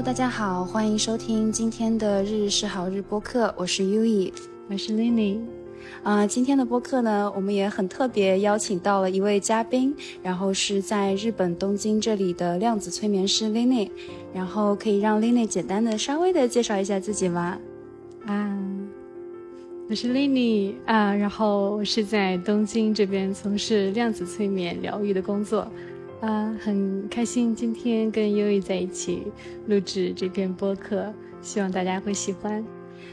Hello，大家好，欢迎收听今天的日日是好日播客，我是 U E，我是 Lily。啊，今天的播客呢，我们也很特别邀请到了一位嘉宾，然后是在日本东京这里的量子催眠师 Lily，然后可以让 Lily 简单的稍微的介绍一下自己吗？啊，我是 Lily 啊，然后我是在东京这边从事量子催眠疗愈的工作。啊，很开心今天跟优一在一起录制这篇播客，希望大家会喜欢。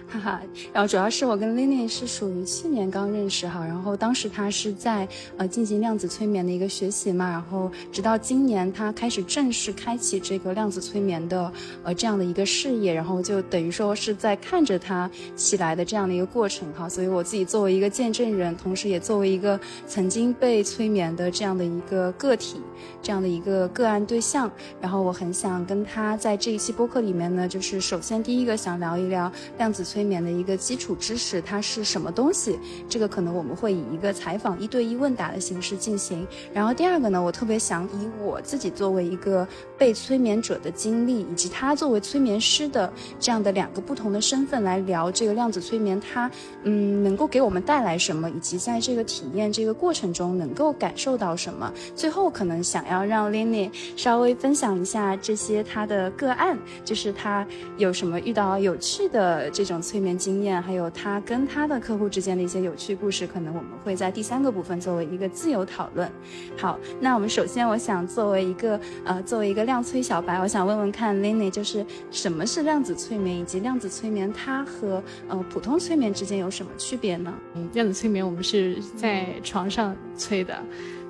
哈哈，然后主要是我跟 Lily 是属于去年刚认识哈，然后当时他是在呃进行量子催眠的一个学习嘛，然后直到今年他开始正式开启这个量子催眠的呃这样的一个事业，然后就等于说是在看着他起来的这样的一个过程哈，所以我自己作为一个见证人，同时也作为一个曾经被催眠的这样的一个个体，这样的一个个案对象，然后我很想跟他在这一期播客里面呢，就是首先第一个想聊一聊量子子。催眠的一个基础知识，它是什么东西？这个可能我们会以一个采访一对一问答的形式进行。然后第二个呢，我特别想以我自己作为一个被催眠者的经历，以及他作为催眠师的这样的两个不同的身份来聊这个量子催眠，它嗯能够给我们带来什么，以及在这个体验这个过程中能够感受到什么。最后可能想要让 Lenny 稍微分享一下这些他的个案，就是他有什么遇到有趣的这种。催眠经验，还有他跟他的客户之间的一些有趣故事，可能我们会在第三个部分作为一个自由讨论。好，那我们首先，我想作为一个呃，作为一个量催小白，我想问问看 Lenny，就是什么是量子催眠，以及量子催眠它和呃普通催眠之间有什么区别呢？嗯，量子催眠我们是在床上催的，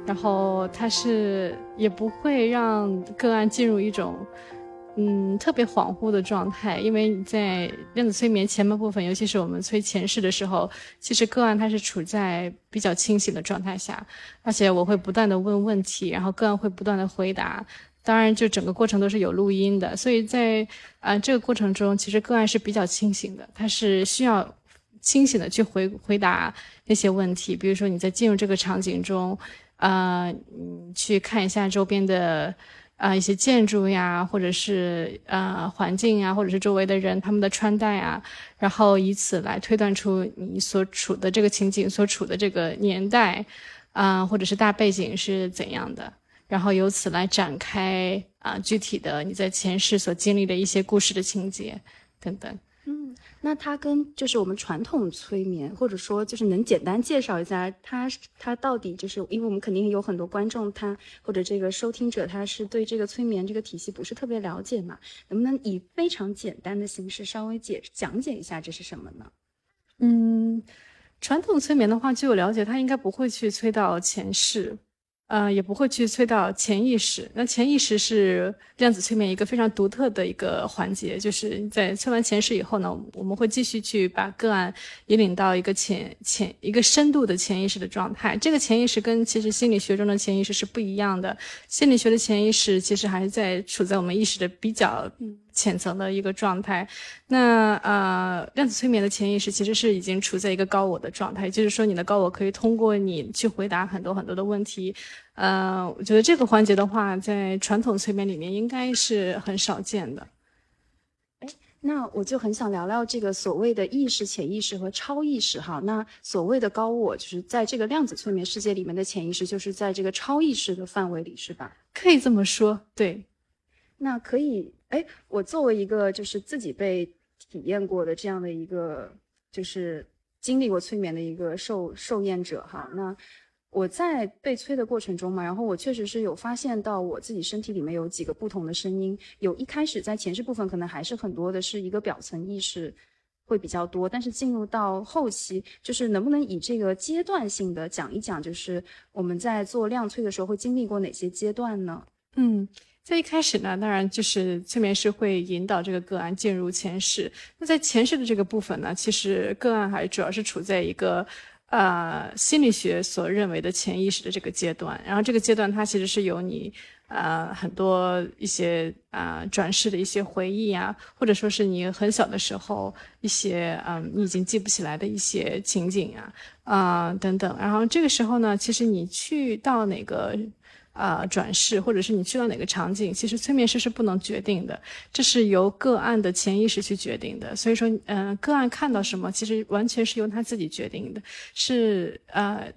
然后它是也不会让个案进入一种。嗯，特别恍惚的状态，因为在量子催眠前半部分，尤其是我们催前世的时候，其实个案它是处在比较清醒的状态下，而且我会不断的问问题，然后个案会不断的回答，当然就整个过程都是有录音的，所以在啊这个过程中，其实个案是比较清醒的，他是需要清醒的去回回答那些问题，比如说你在进入这个场景中，啊，你去看一下周边的。啊，一些建筑呀，或者是呃环境呀，或者是周围的人他们的穿戴啊，然后以此来推断出你所处的这个情景、所处的这个年代，啊，或者是大背景是怎样的，然后由此来展开啊具体的你在前世所经历的一些故事的情节等等。嗯那它跟就是我们传统催眠，或者说就是能简单介绍一下它它到底就是，因为我们肯定有很多观众他或者这个收听者他是对这个催眠这个体系不是特别了解嘛，能不能以非常简单的形式稍微解讲解一下这是什么呢？嗯，传统催眠的话，据我了解，他应该不会去催到前世。呃，也不会去催到潜意识。那潜意识是量子催眠一个非常独特的一个环节，就是在催完前世以后呢，我们会继续去把个案引领到一个潜潜一个深度的潜意识的状态。这个潜意识跟其实心理学中的潜意识是不一样的。心理学的潜意识其实还是在处在我们意识的比较。浅层的一个状态，那呃，量子催眠的潜意识其实是已经处在一个高我的状态，就是说你的高我可以通过你去回答很多很多的问题，呃，我觉得这个环节的话，在传统催眠里面应该是很少见的。哎，那我就很想聊聊这个所谓的意识、潜意识和超意识哈。那所谓的高我，就是在这个量子催眠世界里面的潜意识，就是在这个超意识的范围里，是吧？可以这么说，对。那可以。哎，我作为一个就是自己被体验过的这样的一个，就是经历过催眠的一个受受验者哈，那我在被催的过程中嘛，然后我确实是有发现到我自己身体里面有几个不同的声音，有一开始在前世部分可能还是很多的是一个表层意识会比较多，但是进入到后期，就是能不能以这个阶段性的讲一讲，就是我们在做量催的时候会经历过哪些阶段呢？嗯。在一开始呢，当然就是催眠师会引导这个个案进入前世。那在前世的这个部分呢，其实个案还主要是处在一个，呃，心理学所认为的潜意识的这个阶段。然后这个阶段它其实是由你，呃，很多一些啊转世的一些回忆啊，或者说是你很小的时候一些嗯你已经记不起来的一些情景啊，啊等等。然后这个时候呢，其实你去到哪个。啊转世，或者是你去到哪个场景，其实催眠师是不能决定的，这是由个案的潜意识去决定的。所以说，嗯，个案看到什么，其实完全是由他自己决定的，是呃，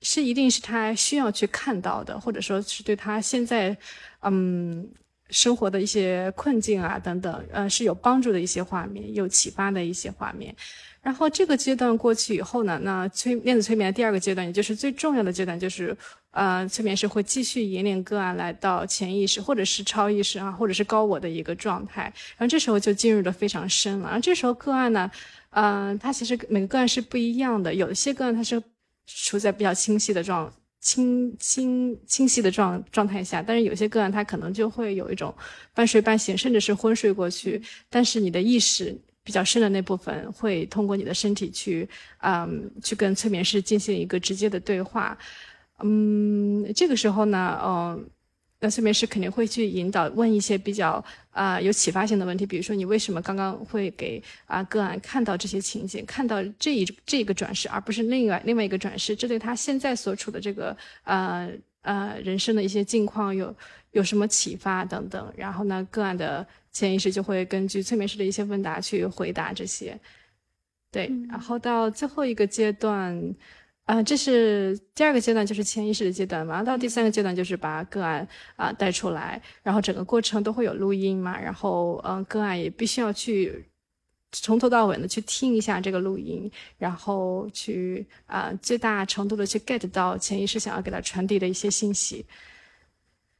是一定是他需要去看到的，或者说是对他现在，嗯。生活的一些困境啊，等等，呃，是有帮助的一些画面，有启发的一些画面。然后这个阶段过去以后呢，那催量子催眠的第二个阶段，也就是最重要的阶段，就是呃，催眠师会继续引领个案来到潜意识，或者是超意识啊，或者是高我的一个状态。然后这时候就进入的非常深了。然后这时候个案呢，嗯，它其实每个个案是不一样的，有一些个案它是处在比较清晰的状。清清清晰的状状态下，但是有些个案他可能就会有一种半睡半醒，甚至是昏睡过去。但是你的意识比较深的那部分会通过你的身体去，嗯，去跟催眠师进行一个直接的对话。嗯，这个时候呢，嗯。那催眠师肯定会去引导，问一些比较啊有启发性的问题，比如说你为什么刚刚会给啊个案看到这些情景，看到这一这个转世，而不是另外另外一个转世，这对他现在所处的这个呃呃人生的一些境况有有什么启发等等。然后呢，个案的潜意识就会根据催眠师的一些问答去回答这些。对，然后到最后一个阶段。啊，这是第二个阶段，就是潜意识的阶段嘛。到第三个阶段，就是把个案啊带出来，然后整个过程都会有录音嘛。然后，嗯，个案也必须要去从头到尾的去听一下这个录音，然后去啊最大程度的去 get 到潜意识想要给他传递的一些信息。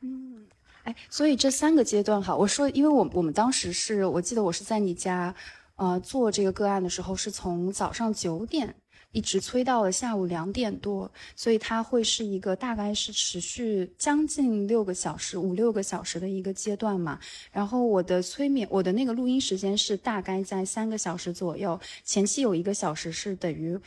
嗯，哎，所以这三个阶段哈，我说，因为我我们当时是我记得我是在你家，呃，做这个个案的时候，是从早上九点。一直催到了下午两点多，所以它会是一个大概是持续将近六个小时、五六个小时的一个阶段嘛。然后我的催眠，我的那个录音时间是大概在三个小时左右，前期有一个小时是等于。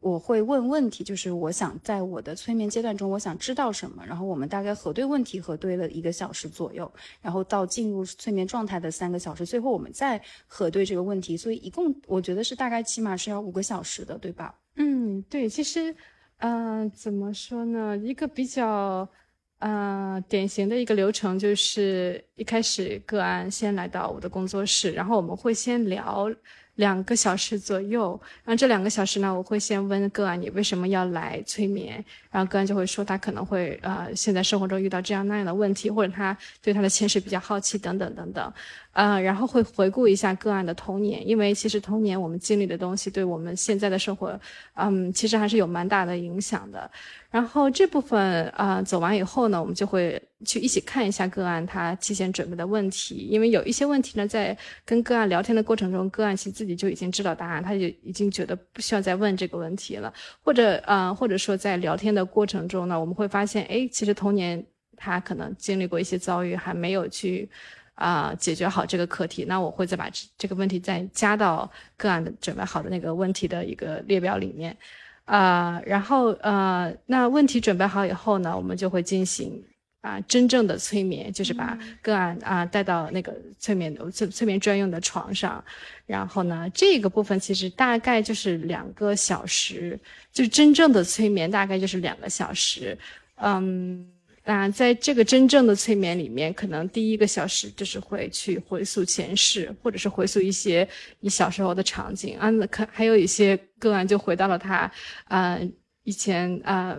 我会问问题，就是我想在我的催眠阶段中，我想知道什么，然后我们大概核对问题，核对了一个小时左右，然后到进入催眠状态的三个小时，最后我们再核对这个问题，所以一共我觉得是大概起码是要五个小时的，对吧？嗯，对，其实，嗯，怎么说呢？一个比较，呃，典型的一个流程就是一开始个案先来到我的工作室，然后我们会先聊。两个小时左右，然后这两个小时呢，我会先问个案你为什么要来催眠，然后个案就会说他可能会呃现在生活中遇到这样那样的问题，或者他对他的前世比较好奇等等等等，呃，然后会回顾一下个案的童年，因为其实童年我们经历的东西对我们现在的生活，嗯，其实还是有蛮大的影响的。然后这部分啊走完以后呢，我们就会去一起看一下个案他提前准备的问题，因为有一些问题呢，在跟个案聊天的过程中，个案其实自己就已经知道答案，他就已经觉得不需要再问这个问题了，或者啊，或者说在聊天的过程中呢，我们会发现，哎，其实童年他可能经历过一些遭遇，还没有去啊解决好这个课题，那我会再把这个问题再加到个案的准备好的那个问题的一个列表里面。啊，然后呃，那问题准备好以后呢，我们就会进行啊真正的催眠，就是把个案啊带到那个催眠催催眠专用的床上，然后呢，这个部分其实大概就是两个小时，就真正的催眠大概就是两个小时，嗯。那在这个真正的催眠里面，可能第一个小时就是会去回溯前世，或者是回溯一些你小时候的场景啊，可还有一些个案就回到了他，啊，以前啊。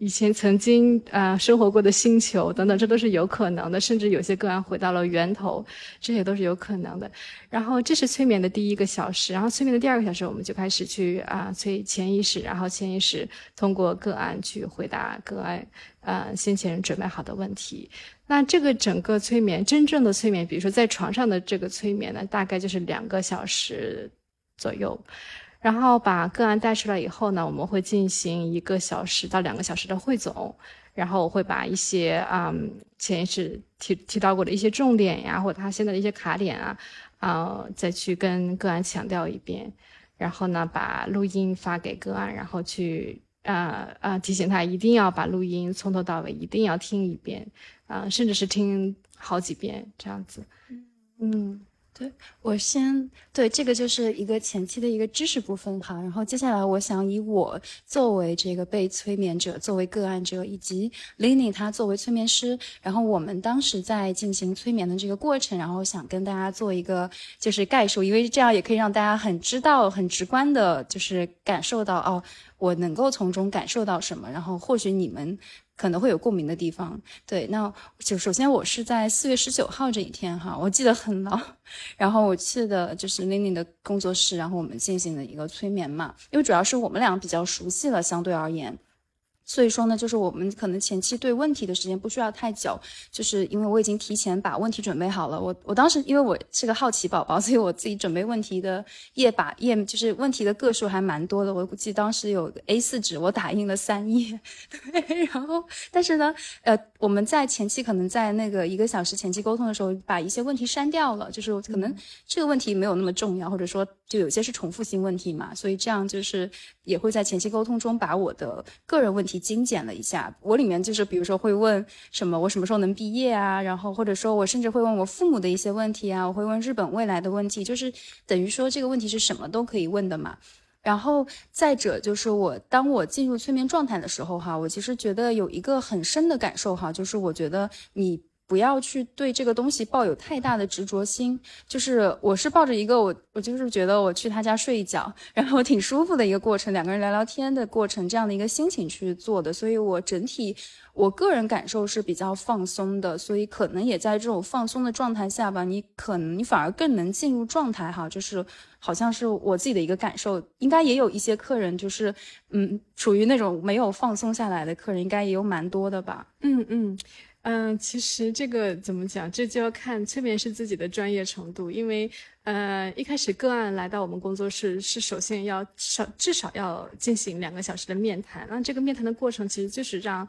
以前曾经啊生活过的星球等等，这都是有可能的。甚至有些个案回到了源头，这些都是有可能的。然后这是催眠的第一个小时，然后催眠的第二个小时，我们就开始去啊催潜意识，然后潜意识通过个案去回答个案啊先前准备好的问题。那这个整个催眠，真正的催眠，比如说在床上的这个催眠呢，大概就是两个小时左右。然后把个案带出来以后呢，我们会进行一个小时到两个小时的汇总，然后我会把一些啊潜意识提提到过的一些重点呀，或者他现在的一些卡点啊，啊再去跟个案强调一遍，然后呢把录音发给个案，然后去啊啊提醒他一定要把录音从头到尾一定要听一遍，啊甚至是听好几遍这样子，嗯。我先对这个就是一个前期的一个知识部分哈，然后接下来我想以我作为这个被催眠者，作为个案者，以及 Lenny 他作为催眠师，然后我们当时在进行催眠的这个过程，然后想跟大家做一个就是概述，因为这样也可以让大家很知道、很直观的，就是感受到哦，我能够从中感受到什么，然后或许你们。可能会有共鸣的地方，对，那就首先我是在四月十九号这一天哈，我记得很牢，然后我去的就是 Lily 的工作室，然后我们进行了一个催眠嘛，因为主要是我们俩比较熟悉了，相对而言。所以说呢，就是我们可能前期对问题的时间不需要太久，就是因为我已经提前把问题准备好了。我我当时因为我是个好奇宝宝，所以我自己准备问题的页把页，就是问题的个数还蛮多的。我估计当时有 A4 纸，我打印了三页。对，然后但是呢，呃，我们在前期可能在那个一个小时前期沟通的时候，把一些问题删掉了，就是可能这个问题没有那么重要，或者说就有些是重复性问题嘛，所以这样就是也会在前期沟通中把我的个人问题。精简了一下，我里面就是比如说会问什么，我什么时候能毕业啊？然后或者说我甚至会问我父母的一些问题啊，我会问日本未来的问题，就是等于说这个问题是什么都可以问的嘛。然后再者就是我当我进入催眠状态的时候哈，我其实觉得有一个很深的感受哈，就是我觉得你。不要去对这个东西抱有太大的执着心，就是我是抱着一个我我就是觉得我去他家睡一觉，然后挺舒服的一个过程，两个人聊聊天的过程，这样的一个心情去做的，所以我整体我个人感受是比较放松的，所以可能也在这种放松的状态下吧，你可能你反而更能进入状态哈，就是好像是我自己的一个感受，应该也有一些客人就是嗯处于那种没有放松下来的客人，应该也有蛮多的吧，嗯嗯。嗯，其实这个怎么讲，这就要看催眠师自己的专业程度。因为，呃，一开始个案来到我们工作室，是首先要少至少要进行两个小时的面谈。那这个面谈的过程，其实就是让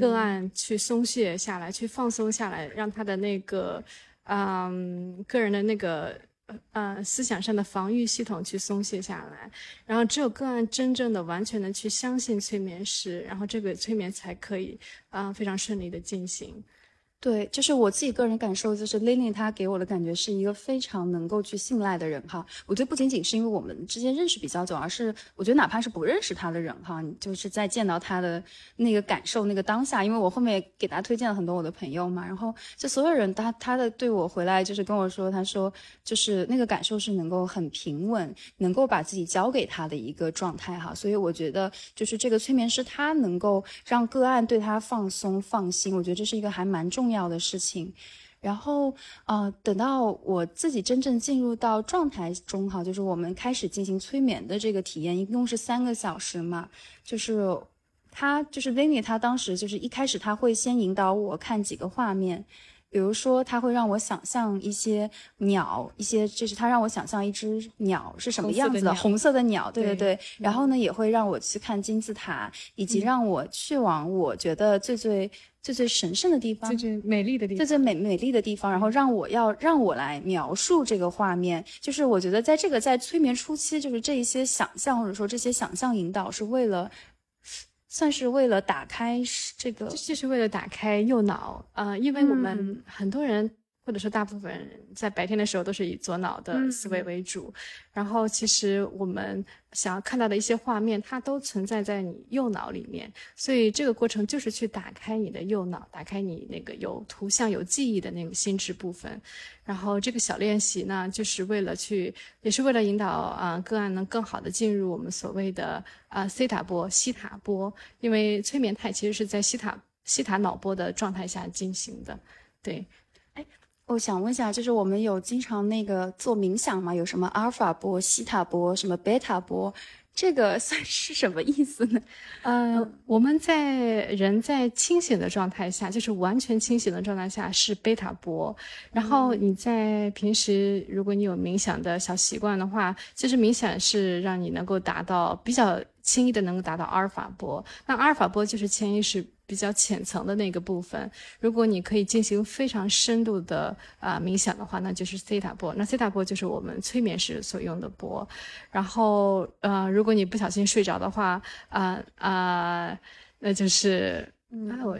个案去松懈下来，去放松下来，让他的那个，嗯，个人的那个。呃，思想上的防御系统去松懈下来，然后只有个案真正的、完全的去相信催眠师，然后这个催眠才可以啊非常顺利的进行。对，就是我自己个人感受，就是 Lily 她给我的感觉是一个非常能够去信赖的人哈。我觉得不仅仅是因为我们之间认识比较久，而是我觉得哪怕是不认识他的人哈，就是在见到他的那个感受、那个当下，因为我后面给他推荐了很多我的朋友嘛，然后就所有人他他的对我回来就是跟我说，他说就是那个感受是能够很平稳，能够把自己交给他的一个状态哈。所以我觉得就是这个催眠师他能够让个案对他放松放心，我觉得这是一个还蛮重。要要的事情，然后呃，等到我自己真正进入到状态中哈，就是我们开始进行催眠的这个体验，一共是三个小时嘛。就是他就是 Vinny，他当时就是一开始他会先引导我看几个画面，比如说它会让我想象一些鸟，一些就是它让我想象一只鸟是什么样子的，红色的鸟，对对对。然后呢，也会让我去看金字塔，以及让我去往我觉得最最。最最神圣的地方，最最美丽的地方，最最美美丽的地方，然后让我要让我来描述这个画面，就是我觉得在这个在催眠初期，就是这一些想象或者说这些想象引导是为了，算是为了打开这个，就是为了打开右脑，呃，因为我们很多人。或者说，大部分人在白天的时候都是以左脑的思维为主，然后其实我们想要看到的一些画面，它都存在在你右脑里面，所以这个过程就是去打开你的右脑，打开你那个有图像、有记忆的那个心智部分。然后这个小练习呢，就是为了去，也是为了引导啊个案能更好的进入我们所谓的啊西塔波、西塔波，因为催眠态其实是在西塔西塔脑波的状态下进行的，对。我想问一下，就是我们有经常那个做冥想吗？有什么阿尔法波、西塔波、什么贝塔波？这个 算是什么意思呢？呃，我们在人在清醒的状态下，就是完全清醒的状态下是贝塔波。然后你在平时，如果你有冥想的小习惯的话，其实冥想是让你能够达到比较轻易的能够达到阿尔法波。那阿尔法波就是潜意识。比较浅层的那个部分，如果你可以进行非常深度的啊冥想的话，那就是西塔波。那西塔波就是我们催眠时所用的波。然后呃，如果你不小心睡着的话，啊啊，那就是哎，我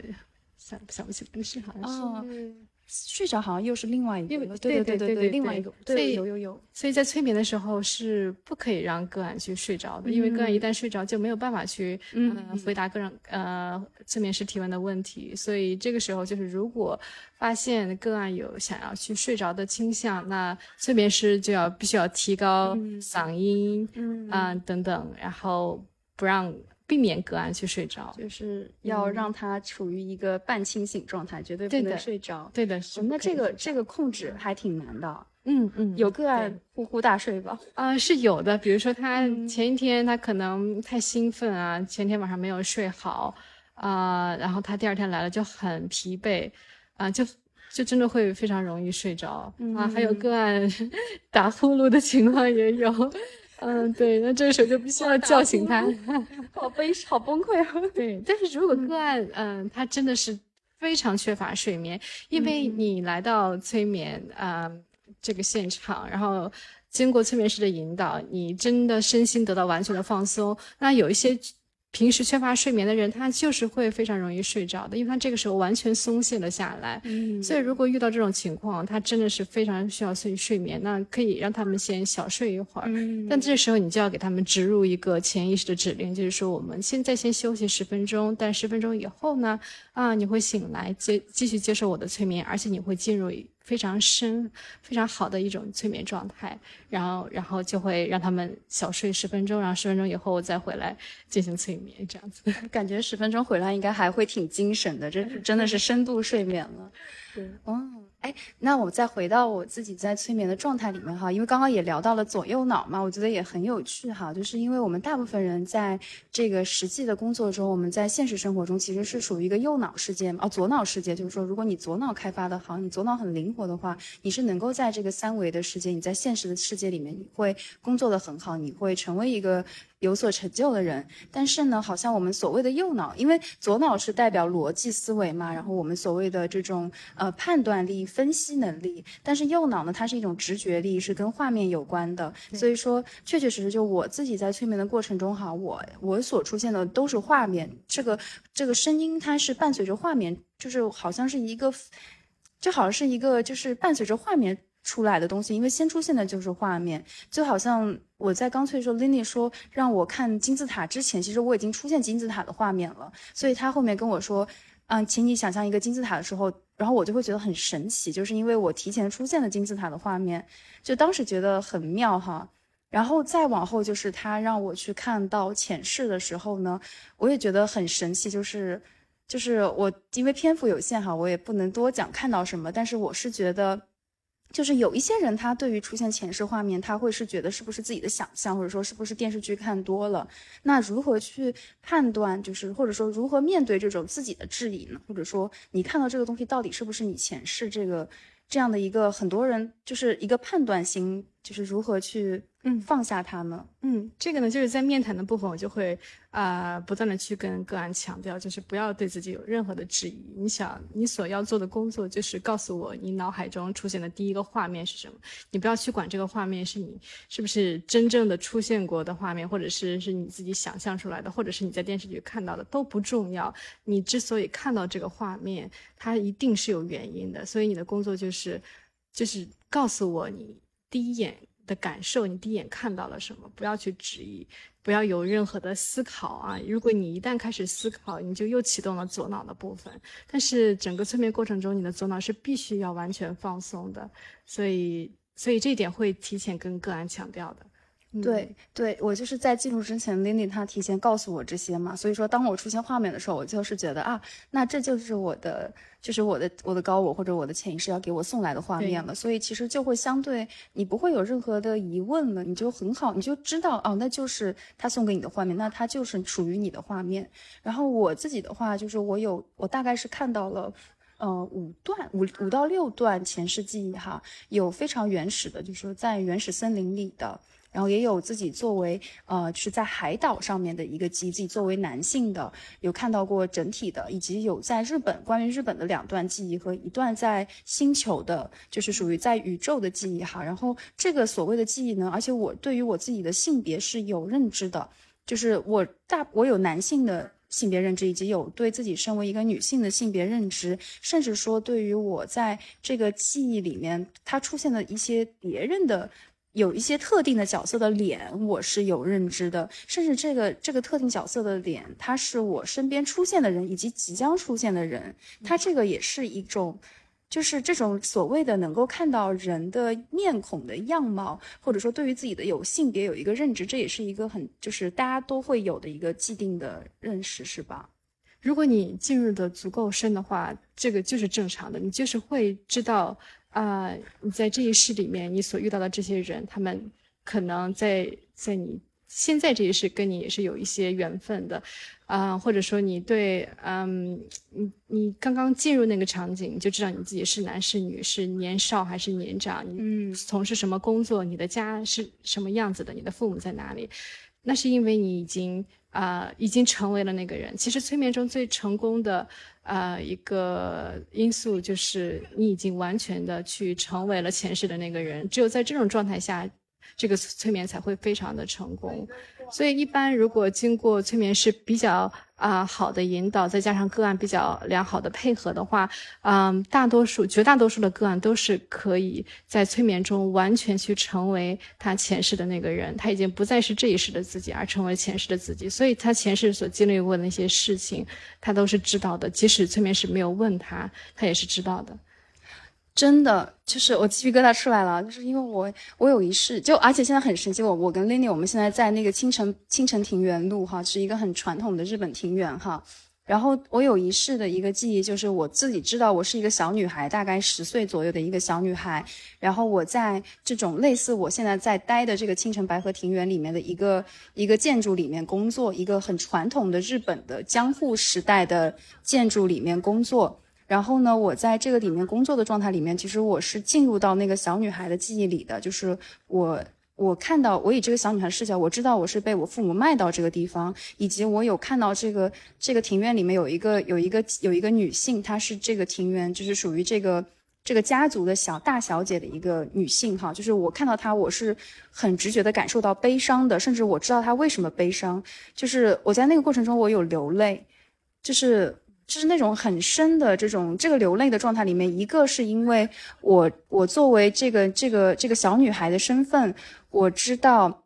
想想不起来是好像是睡着好像又是另外一个，对对对对，另外一个，所以有有有，所以在催眠的时候是不可以让个案去睡着的，因为个案一旦睡着就没有办法去嗯回答个人呃催眠师提问的问题，所以这个时候就是如果发现个案有想要去睡着的倾向，那催眠师就要必须要提高嗓音，嗯。啊等等，然后不让。避免个案去睡着，就是要让他处于一个半清醒状态，绝对不能睡着。对的，那这个这个控制还挺难的。嗯嗯，有个案呼呼大睡吧？啊，是有的。比如说他前一天他可能太兴奋啊，前天晚上没有睡好啊，然后他第二天来了就很疲惫啊，就就真的会非常容易睡着啊。还有个案 打呼噜的情况也有。嗯，对，那这个时候就必须要叫醒他，好悲，好崩溃啊！对，但是如果个案，嗯，他真的是非常缺乏睡眠，因为你来到催眠，嗯，这个现场，然后经过催眠师的引导，你真的身心得到完全的放松，那有一些。平时缺乏睡眠的人，他就是会非常容易睡着的，因为他这个时候完全松懈了下来。嗯，所以如果遇到这种情况，他真的是非常需要睡睡眠，那可以让他们先小睡一会儿。嗯，但这时候你就要给他们植入一个潜意识的指令，就是说我们现在先休息十分钟，但十分钟以后呢，啊，你会醒来接继续接受我的催眠，而且你会进入。非常深、非常好的一种催眠状态，然后，然后就会让他们小睡十分钟，然后十分钟以后再回来进行催眠，这样子。感觉十分钟回来应该还会挺精神的，这 真的是深度睡眠了。哦。哎，那我再回到我自己在催眠的状态里面哈，因为刚刚也聊到了左右脑嘛，我觉得也很有趣哈，就是因为我们大部分人在这个实际的工作中，我们在现实生活中其实是属于一个右脑世界嘛，哦，左脑世界，就是说如果你左脑开发的好，你左脑很灵活的话，你是能够在这个三维的世界，你在现实的世界里面，你会工作的很好，你会成为一个。有所成就的人，但是呢，好像我们所谓的右脑，因为左脑是代表逻辑思维嘛，然后我们所谓的这种呃判断力、分析能力，但是右脑呢，它是一种直觉力，是跟画面有关的。所以说，确确实实，就我自己在催眠的过程中哈，我我所出现的都是画面，这个这个声音它是伴随着画面，就是好像是一个，就好像是一个就是伴随着画面。出来的东西，因为先出现的就是画面，就好像我在刚脆说 l i n y 说让我看金字塔之前，其实我已经出现金字塔的画面了，所以他后面跟我说，嗯，请你想象一个金字塔的时候，然后我就会觉得很神奇，就是因为我提前出现了金字塔的画面，就当时觉得很妙哈，然后再往后就是他让我去看到浅视的时候呢，我也觉得很神奇，就是就是我因为篇幅有限哈，我也不能多讲看到什么，但是我是觉得。就是有一些人，他对于出现前世画面，他会是觉得是不是自己的想象，或者说是不是电视剧看多了？那如何去判断？就是或者说如何面对这种自己的质疑呢？或者说你看到这个东西到底是不是你前世这个这样的一个很多人就是一个判断心，就是如何去？嗯，放下他们。嗯，这个呢，就是在面谈的部分，我就会啊，不断的去跟个案强调，就是不要对自己有任何的质疑。你想，你所要做的工作就是告诉我，你脑海中出现的第一个画面是什么？你不要去管这个画面是你是不是真正的出现过的画面，或者是是你自己想象出来的，或者是你在电视剧看到的，都不重要。你之所以看到这个画面，它一定是有原因的。所以你的工作就是，就是告诉我你第一眼。的感受，你第一眼看到了什么？不要去质疑，不要有任何的思考啊！如果你一旦开始思考，你就又启动了左脑的部分。但是整个催眠过程中，你的左脑是必须要完全放松的，所以，所以这一点会提前跟个案强调的。对对，我就是在进入之前，Lily 她提前告诉我这些嘛，所以说当我出现画面的时候，我就是觉得啊，那这就是我的，就是我的我的高我或者我的潜意识要给我送来的画面了，所以其实就会相对你不会有任何的疑问了，你就很好，你就知道哦，那就是他送给你的画面，那它就是属于你的画面。然后我自己的话，就是我有我大概是看到了，呃，五段五五到六段前世记忆哈，有非常原始的，就是说在原始森林里的。然后也有自己作为呃是在海岛上面的一个记忆，自己作为男性的有看到过整体的，以及有在日本关于日本的两段记忆和一段在星球的，就是属于在宇宙的记忆哈。然后这个所谓的记忆呢，而且我对于我自己的性别是有认知的，就是我大我有男性的。性别认知，以及有对自己身为一个女性的性别认知，甚至说对于我在这个记忆里面它出现的一些别人的。有一些特定的角色的脸，我是有认知的，甚至这个这个特定角色的脸，他是我身边出现的人以及即将出现的人，他这个也是一种，就是这种所谓的能够看到人的面孔的样貌，或者说对于自己的有性别有一个认知，这也是一个很就是大家都会有的一个既定的认识，是吧？如果你进入的足够深的话，这个就是正常的，你就是会知道。啊，你在这一世里面，你所遇到的这些人，他们可能在在你现在这一世跟你也是有一些缘分的，啊，或者说你对，嗯，你你刚刚进入那个场景，你就知道你自己是男是女，是年少还是年长，你从事什么工作，你的家是什么样子的，你的父母在哪里，那是因为你已经啊，已经成为了那个人。其实催眠中最成功的。呃，一个因素就是你已经完全的去成为了前世的那个人，只有在这种状态下，这个催眠才会非常的成功。所以，一般如果经过催眠师比较啊好的引导，再加上个案比较良好的配合的话，嗯，大多数、绝大多数的个案都是可以在催眠中完全去成为他前世的那个人。他已经不再是这一世的自己，而成为前世的自己。所以，他前世所经历过的那些事情，他都是知道的。即使催眠师没有问他，他也是知道的。真的就是我鸡皮疙瘩出来了，就是因为我我有一世，就而且现在很神奇，我我跟 Lenny 我们现在在那个青城青城庭园路哈，是一个很传统的日本庭园哈。然后我有一世的一个记忆，就是我自己知道我是一个小女孩，大概十岁左右的一个小女孩。然后我在这种类似我现在在待的这个青城白河庭园里面的一个一个建筑里面工作，一个很传统的日本的江户时代的建筑里面工作。然后呢，我在这个里面工作的状态里面，其实我是进入到那个小女孩的记忆里的。就是我，我看到我以这个小女孩视角，我知道我是被我父母卖到这个地方，以及我有看到这个这个庭院里面有一个有一个有一个女性，她是这个庭院就是属于这个这个家族的小大小姐的一个女性哈。就是我看到她，我是很直觉的感受到悲伤的，甚至我知道她为什么悲伤。就是我在那个过程中，我有流泪，就是。就是那种很深的这种这个流泪的状态里面，一个是因为我我作为这个这个这个小女孩的身份，我知道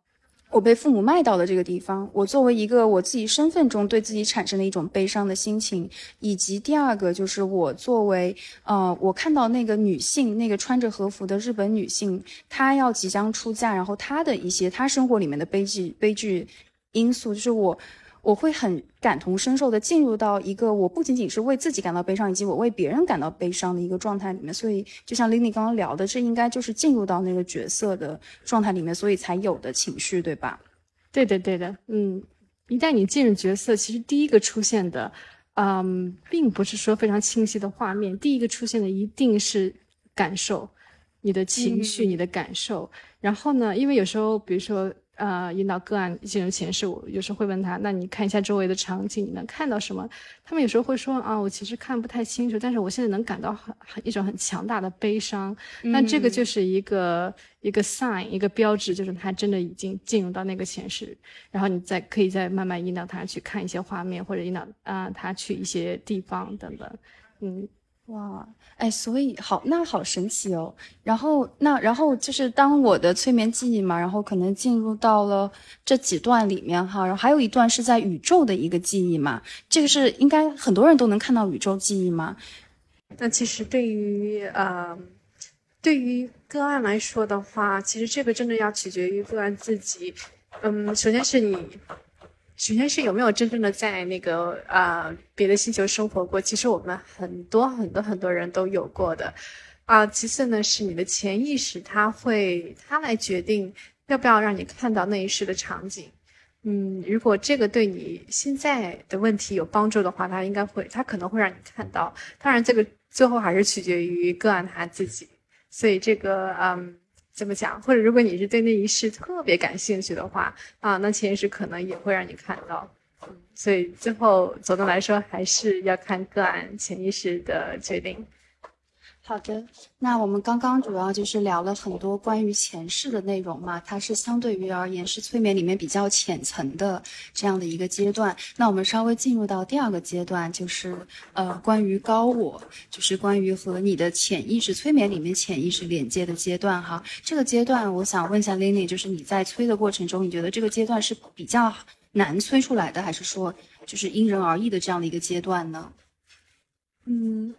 我被父母卖到了这个地方，我作为一个我自己身份中对自己产生的一种悲伤的心情，以及第二个就是我作为呃我看到那个女性那个穿着和服的日本女性，她要即将出嫁，然后她的一些她生活里面的悲剧悲剧因素，就是我。我会很感同身受的进入到一个我不仅仅是为自己感到悲伤，以及我为别人感到悲伤的一个状态里面。所以，就像 Lily 刚刚聊的，这应该就是进入到那个角色的状态里面，所以才有的情绪，对吧？对的，对的。嗯，一旦你进入角色，其实第一个出现的，嗯，并不是说非常清晰的画面，第一个出现的一定是感受，你的情绪，你的感受。然后呢，因为有时候，比如说。呃，引导个案进入前世，我有时候会问他，那你看一下周围的场景，你能看到什么？他们有时候会说啊，我其实看不太清楚，但是我现在能感到很很一种很强大的悲伤。那这个就是一个一个 sign，一个标志，就是他真的已经进入到那个前世。然后你再可以再慢慢引导他去看一些画面，或者引导啊他去一些地方等等，嗯。哇，哎，所以好，那好神奇哦。然后那然后就是当我的催眠记忆嘛，然后可能进入到了这几段里面哈，然后还有一段是在宇宙的一个记忆嘛。这个是应该很多人都能看到宇宙记忆嘛？那其实对于呃，对于个案来说的话，其实这个真的要取决于个案自己。嗯，首先是你。首先是有没有真正的在那个啊别的星球生活过？其实我们很多很多很多人都有过的，啊。其次呢是你的潜意识，它会它来决定要不要让你看到那一世的场景。嗯，如果这个对你现在的问题有帮助的话，它应该会，它可能会让你看到。当然，这个最后还是取决于个案他自己。所以这个嗯。怎么讲？或者如果你是对那一世特别感兴趣的话啊，那潜意识可能也会让你看到。所以最后总的来说还是要看个案潜意识的决定。好的，那我们刚刚主要就是聊了很多关于前世的内容嘛，它是相对于而言是催眠里面比较浅层的这样的一个阶段。那我们稍微进入到第二个阶段，就是呃关于高我，就是关于和你的潜意识催眠里面潜意识连接的阶段哈。这个阶段，我想问一下 Lily，就是你在催的过程中，你觉得这个阶段是比较难催出来的，还是说就是因人而异的这样的一个阶段呢？嗯，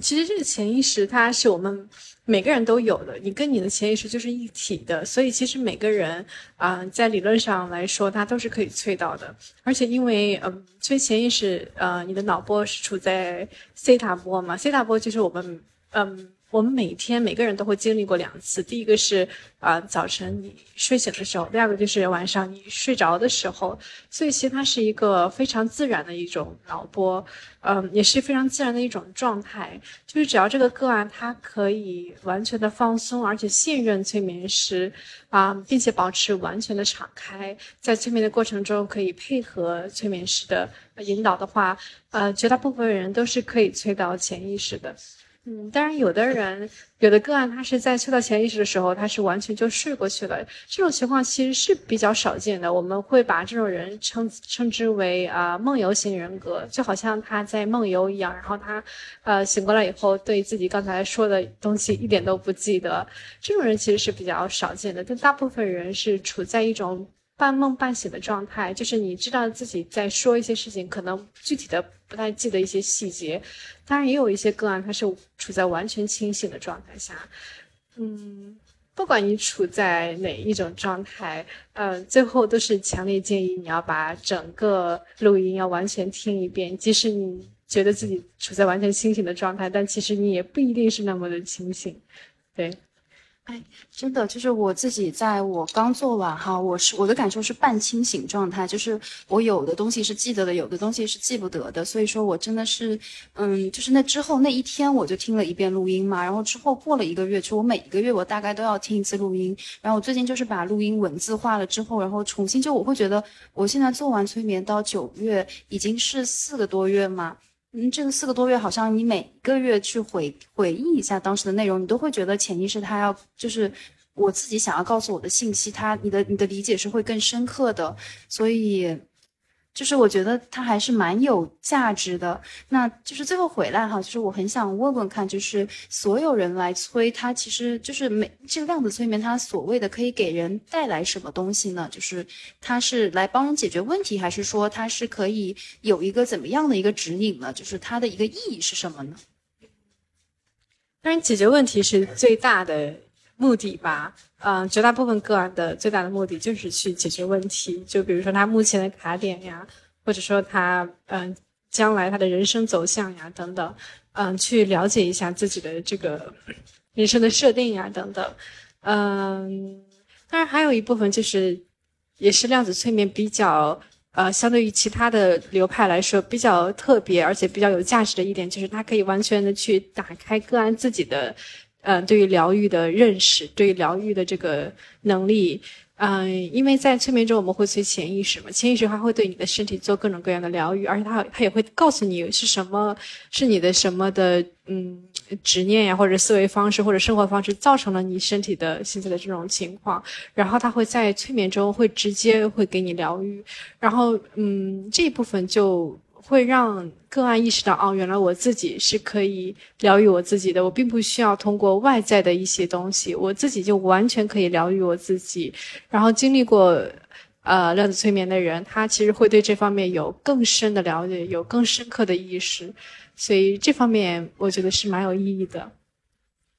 其实这个潜意识它是我们每个人都有的，你跟你的潜意识就是一体的，所以其实每个人啊，在理论上来说，它都是可以催到的。而且因为嗯，催潜意识，呃，你的脑波是处在西塔波嘛，西塔波就是我们嗯。我们每天每个人都会经历过两次，第一个是啊早晨你睡醒的时候，第二个就是晚上你睡着的时候。所以其实它是一个非常自然的一种脑波，嗯，也是非常自然的一种状态。就是只要这个个案他可以完全的放松，而且信任催眠师啊，并且保持完全的敞开，在催眠的过程中可以配合催眠师的引导的话，呃，绝大部分人都是可以催到潜意识的。嗯，当然，有的人有的个案，他是在催到潜意识的时候，他是完全就睡过去了。这种情况其实是比较少见的。我们会把这种人称称之为啊梦游型人格，就好像他在梦游一样。然后他呃醒过来以后，对自己刚才说的东西一点都不记得。这种人其实是比较少见的，但大部分人是处在一种。半梦半醒的状态，就是你知道自己在说一些事情，可能具体的不太记得一些细节。当然，也有一些个案，他是处在完全清醒的状态下。嗯，不管你处在哪一种状态，嗯，最后都是强烈建议你要把整个录音要完全听一遍。即使你觉得自己处在完全清醒的状态，但其实你也不一定是那么的清醒。对。哎，真的就是我自己，在我刚做完哈，我是我的感受是半清醒状态，就是我有的东西是记得的，有的东西是记不得的，所以说我真的是，嗯，就是那之后那一天我就听了一遍录音嘛，然后之后过了一个月，就我每一个月我大概都要听一次录音，然后我最近就是把录音文字化了之后，然后重新就我会觉得我现在做完催眠到九月已经是四个多月嘛。嗯，这个四个多月，好像你每个月去回回忆一下当时的内容，你都会觉得潜意识它要就是我自己想要告诉我的信息，它你的你的理解是会更深刻的，所以。就是我觉得它还是蛮有价值的，那就是最后回来哈，就是我很想问问看，就是所有人来催它，其实就是每这个量子催眠，它所谓的可以给人带来什么东西呢？就是它是来帮人解决问题，还是说它是可以有一个怎么样的一个指引呢？就是它的一个意义是什么呢？当然，解决问题是最大的目的吧。嗯，绝大部分个案的最大的目的就是去解决问题，就比如说他目前的卡点呀，或者说他嗯将来他的人生走向呀等等，嗯，去了解一下自己的这个人生的设定呀等等，嗯，当然还有一部分就是也是量子催眠比较呃相对于其他的流派来说比较特别而且比较有价值的一点，就是它可以完全的去打开个案自己的。嗯，对于疗愈的认识，对于疗愈的这个能力，嗯，因为在催眠中我们会催潜意识嘛，潜意识它会对你的身体做各种各样的疗愈，而且它它也会告诉你是什么是你的什么的嗯执念呀，或者思维方式或者生活方式造成了你身体的现在的这种情况，然后它会在催眠中会直接会给你疗愈，然后嗯这一部分就。会让个案意识到，哦，原来我自己是可以疗愈我自己的，我并不需要通过外在的一些东西，我自己就完全可以疗愈我自己。然后经历过，呃，量子催眠的人，他其实会对这方面有更深的了解，有更深刻的意识，所以这方面我觉得是蛮有意义的。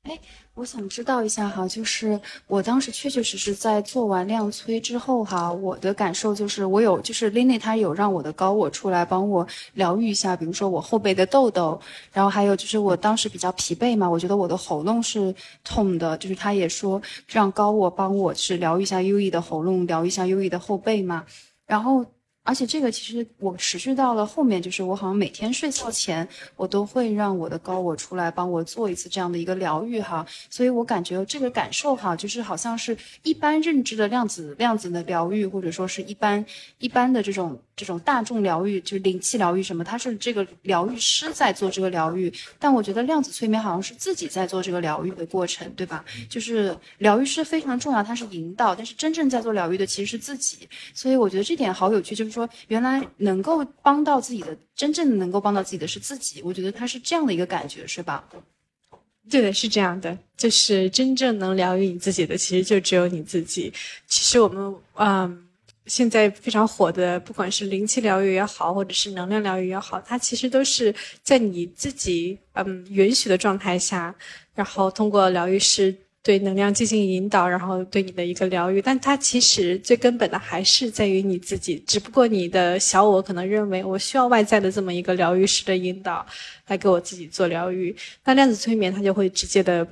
哎。我想知道一下哈，就是我当时确确实实在做完量催之后哈，我的感受就是我有就是 Lily 她有让我的高我出来帮我疗愈一下，比如说我后背的痘痘，然后还有就是我当时比较疲惫嘛，我觉得我的喉咙是痛的，就是她也说让高我帮我是疗愈一下优异的喉咙，疗愈一下优异的后背嘛，然后。而且这个其实我持续到了后面，就是我好像每天睡觉前，我都会让我的高我出来帮我做一次这样的一个疗愈哈。所以我感觉这个感受哈，就是好像是一般认知的量子量子的疗愈，或者说是一般一般的这种。这种大众疗愈，就是灵气疗愈什么，它是这个疗愈师在做这个疗愈，但我觉得量子催眠好像是自己在做这个疗愈的过程，对吧？就是疗愈师非常重要，他是引导，但是真正在做疗愈的其实是自己，所以我觉得这点好有趣，就是说原来能够帮到自己的，真正能够帮到自己的是自己，我觉得他是这样的一个感觉，是吧？对的，是这样的，就是真正能疗愈你自己的，其实就只有你自己。其实我们，嗯，现在非常火的，不管是灵气疗愈也好，或者是能量疗愈也好，它其实都是在你自己，嗯，允许的状态下，然后通过疗愈师。对能量进行引导，然后对你的一个疗愈，但它其实最根本的还是在于你自己。只不过你的小我可能认为我需要外在的这么一个疗愈师的引导，来给我自己做疗愈。那量子催眠它就会直接的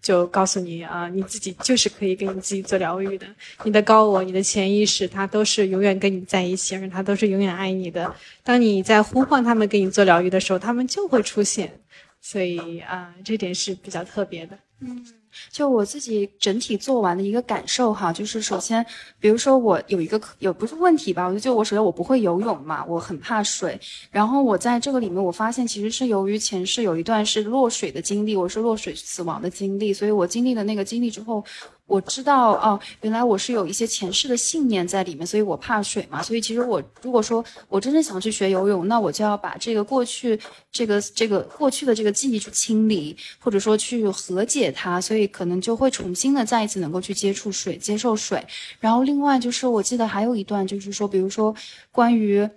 就告诉你啊，你自己就是可以给你自己做疗愈的。你的高我、你的潜意识，它都是永远跟你在一起，而它都是永远爱你的。当你在呼唤他们给你做疗愈的时候，他们就会出现。所以啊，这点是比较特别的。嗯。就我自己整体做完的一个感受哈，就是首先，比如说我有一个有不是问题吧，我就就我首先我不会游泳嘛，我很怕水，然后我在这个里面我发现其实是由于前世有一段是落水的经历，我是落水死亡的经历，所以我经历了那个经历之后。我知道哦，原来我是有一些前世的信念在里面，所以我怕水嘛。所以其实我如果说我真正想去学游泳，那我就要把这个过去这个这个过去的这个记忆去清理，或者说去和解它，所以可能就会重新的再一次能够去接触水，接受水。然后另外就是我记得还有一段就是说，比如说关于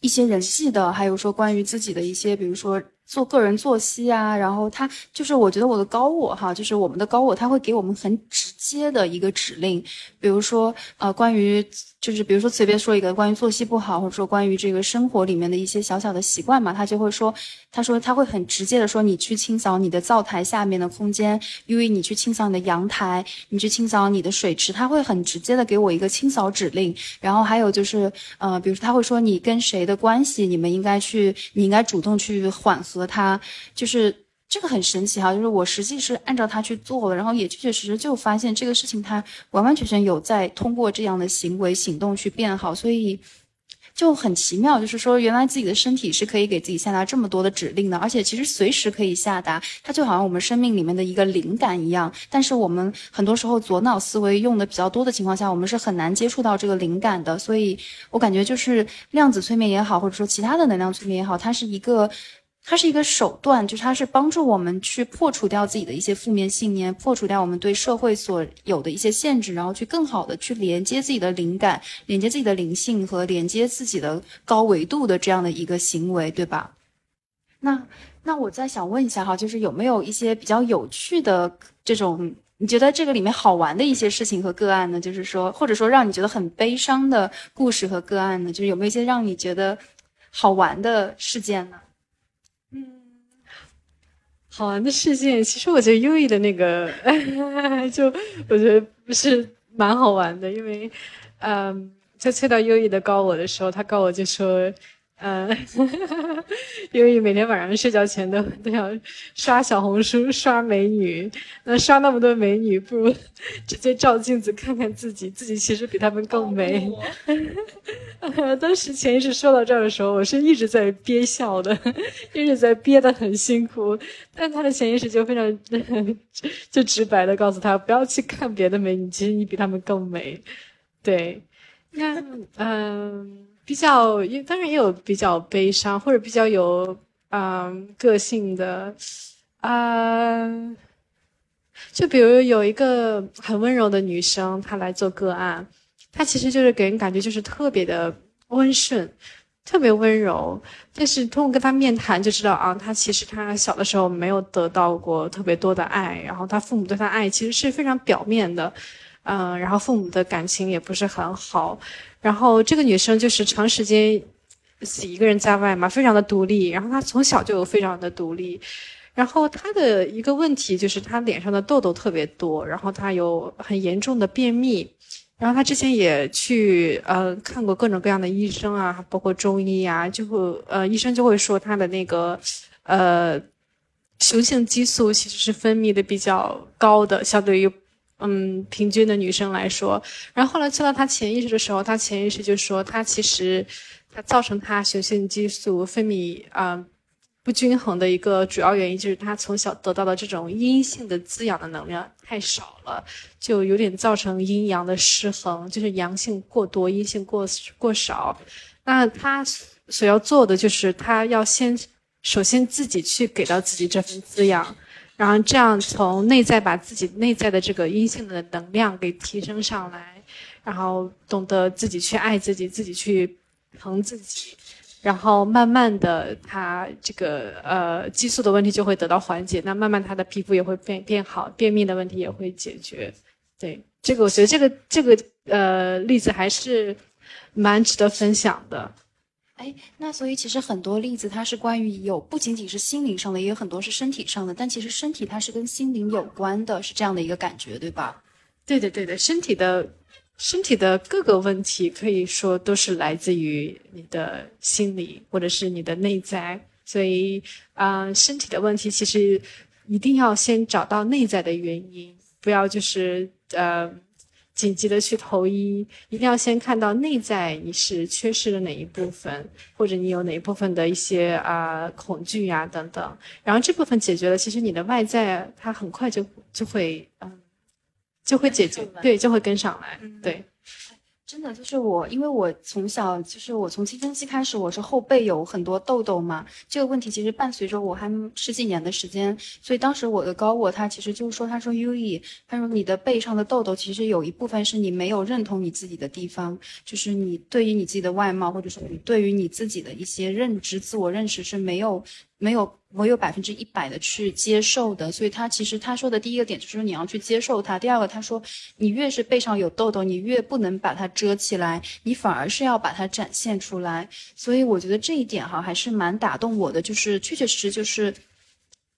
一些人际的，还有说关于自己的一些，比如说。做个人作息啊，然后他就是我觉得我的高我哈，就是我们的高我，他会给我们很直接的一个指令，比如说呃，关于。就是比如说随便说一个关于作息不好，或者说关于这个生活里面的一些小小的习惯嘛，他就会说，他说他会很直接的说，你去清扫你的灶台下面的空间，因为你去清扫你的阳台，你去清扫你的水池，他会很直接的给我一个清扫指令。然后还有就是，呃，比如说他会说你跟谁的关系，你们应该去，你应该主动去缓和他，就是。这个很神奇哈，就是我实际是按照它去做了，然后也确确实实就发现这个事情它完完全全有在通过这样的行为行动去变好，所以就很奇妙，就是说原来自己的身体是可以给自己下达这么多的指令的，而且其实随时可以下达，它就好像我们生命里面的一个灵感一样。但是我们很多时候左脑思维用的比较多的情况下，我们是很难接触到这个灵感的。所以我感觉就是量子催眠也好，或者说其他的能量催眠也好，它是一个。它是一个手段，就是它是帮助我们去破除掉自己的一些负面信念，破除掉我们对社会所有的一些限制，然后去更好的去连接自己的灵感，连接自己的灵性和连接自己的高维度的这样的一个行为，对吧？那那我再想问一下哈，就是有没有一些比较有趣的这种，你觉得这个里面好玩的一些事情和个案呢？就是说，或者说让你觉得很悲伤的故事和个案呢？就是有没有一些让你觉得好玩的事件呢？好玩的事件，其实我觉得优异的那个，就我觉得不是蛮好玩的，因为，嗯，在催到优异的告我的时候，他告我就说。嗯，因为每天晚上睡觉前都都要刷小红书、刷美女，那刷那么多美女，不如直接照镜子看看自己，自己其实比他们更美。当时潜意识说到这儿的时候，我是一直在憋笑的，一直在憋得很辛苦，但他的潜意识就非常就直白的告诉他，不要去看别的美女，其实你比他们更美。对，那嗯。比较，当然也有比较悲伤或者比较有嗯个性的，啊，就比如有一个很温柔的女生，她来做个案，她其实就是给人感觉就是特别的温顺，特别温柔。但是通过跟她面谈就知道啊，她其实她小的时候没有得到过特别多的爱，然后她父母对她爱其实是非常表面的，嗯，然后父母的感情也不是很好。然后这个女生就是长时间自己一个人在外嘛，非常的独立。然后她从小就非常的独立。然后她的一个问题就是她脸上的痘痘特别多，然后她有很严重的便秘。然后她之前也去呃看过各种各样的医生啊，包括中医啊，就会呃医生就会说她的那个呃雄性激素其实是分泌的比较高的，相对于。嗯，平均的女生来说，然后后来测到她潜意识的时候，她潜意识就说她其实它造成她雄性激素分泌啊不均衡的一个主要原因，就是她从小得到的这种阴性的滋养的能量太少了，就有点造成阴阳的失衡，就是阳性过多，阴性过过少。那他所要做的就是，他要先首先自己去给到自己这份滋养，然后这样从内在把自己内在的这个阴性的能量给提升上来，然后懂得自己去爱自己，自己去疼自己。然后慢慢的，他这个呃激素的问题就会得到缓解，那慢慢他的皮肤也会变变好，便秘的问题也会解决。对，这个我觉得这个这个呃例子还是蛮值得分享的。哎，那所以其实很多例子它是关于有不仅仅是心灵上的，也有很多是身体上的，但其实身体它是跟心灵有关的，是这样的一个感觉，对吧？对的，对的，身体的。身体的各个问题可以说都是来自于你的心理或者是你的内在，所以啊，身体的问题其实一定要先找到内在的原因，不要就是呃紧急的去投医，一定要先看到内在你是缺失了哪一部分，或者你有哪一部分的一些啊恐惧呀等等，然后这部分解决了，其实你的外在它很快就就会嗯。就会解决，对，就会跟上来，对。真的就是我，因为我从小就是我从青春期开始，我是后背有很多痘痘嘛。这个问题其实伴随着我还十几年的时间，所以当时我的高我他其实就是说，他说优异，他说你的背上的痘痘其实有一部分是你没有认同你自己的地方，就是你对于你自己的外貌，或者说你对于你自己的一些认知、自我认识是没有。没有，我有百分之一百的去接受的，所以他其实他说的第一个点就是你要去接受它。第二个，他说你越是背上有痘痘，你越不能把它遮起来，你反而是要把它展现出来。所以我觉得这一点哈还是蛮打动我的，就是确确实实就是，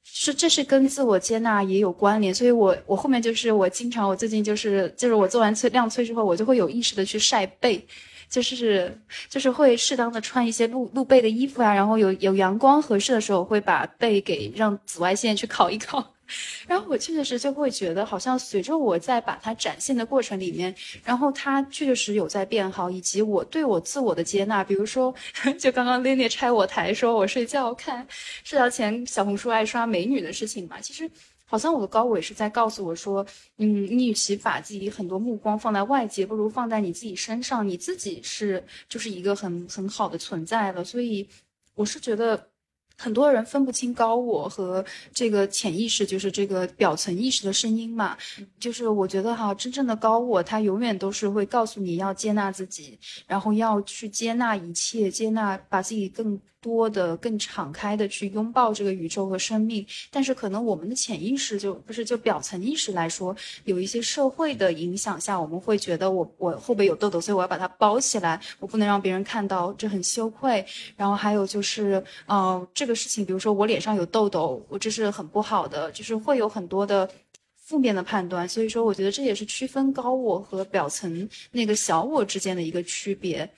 是这是跟自我接纳也有关联。所以我我后面就是我经常我最近就是就是我做完催量催之后，我就会有意识的去晒背。就是就是会适当的穿一些露露背的衣服啊，然后有有阳光合适的时候，会把背给让紫外线去烤一烤。然后我确确实就会觉得，好像随着我在把它展现的过程里面，然后它确确实有在变好，以及我对我自我的接纳。比如说，就刚刚 Lily 拆我台，说我睡觉看睡觉前小红书爱刷美女的事情嘛，其实。好像我的高伟是在告诉我说，嗯，你与其把自己很多目光放在外界，不如放在你自己身上，你自己是就是一个很很好的存在了。所以，我是觉得。很多人分不清高我和这个潜意识，就是这个表层意识的声音嘛。就是我觉得哈，真正的高我，他永远都是会告诉你要接纳自己，然后要去接纳一切，接纳把自己更多的、更敞开的去拥抱这个宇宙和生命。但是可能我们的潜意识就不是就表层意识来说，有一些社会的影响下，我们会觉得我我后背有痘痘，所以我要把它包起来，我不能让别人看到，这很羞愧。然后还有就是，嗯，这。这个事情，比如说我脸上有痘痘，我这是很不好的，就是会有很多的负面的判断。所以说，我觉得这也是区分高我和表层那个小我之间的一个区别。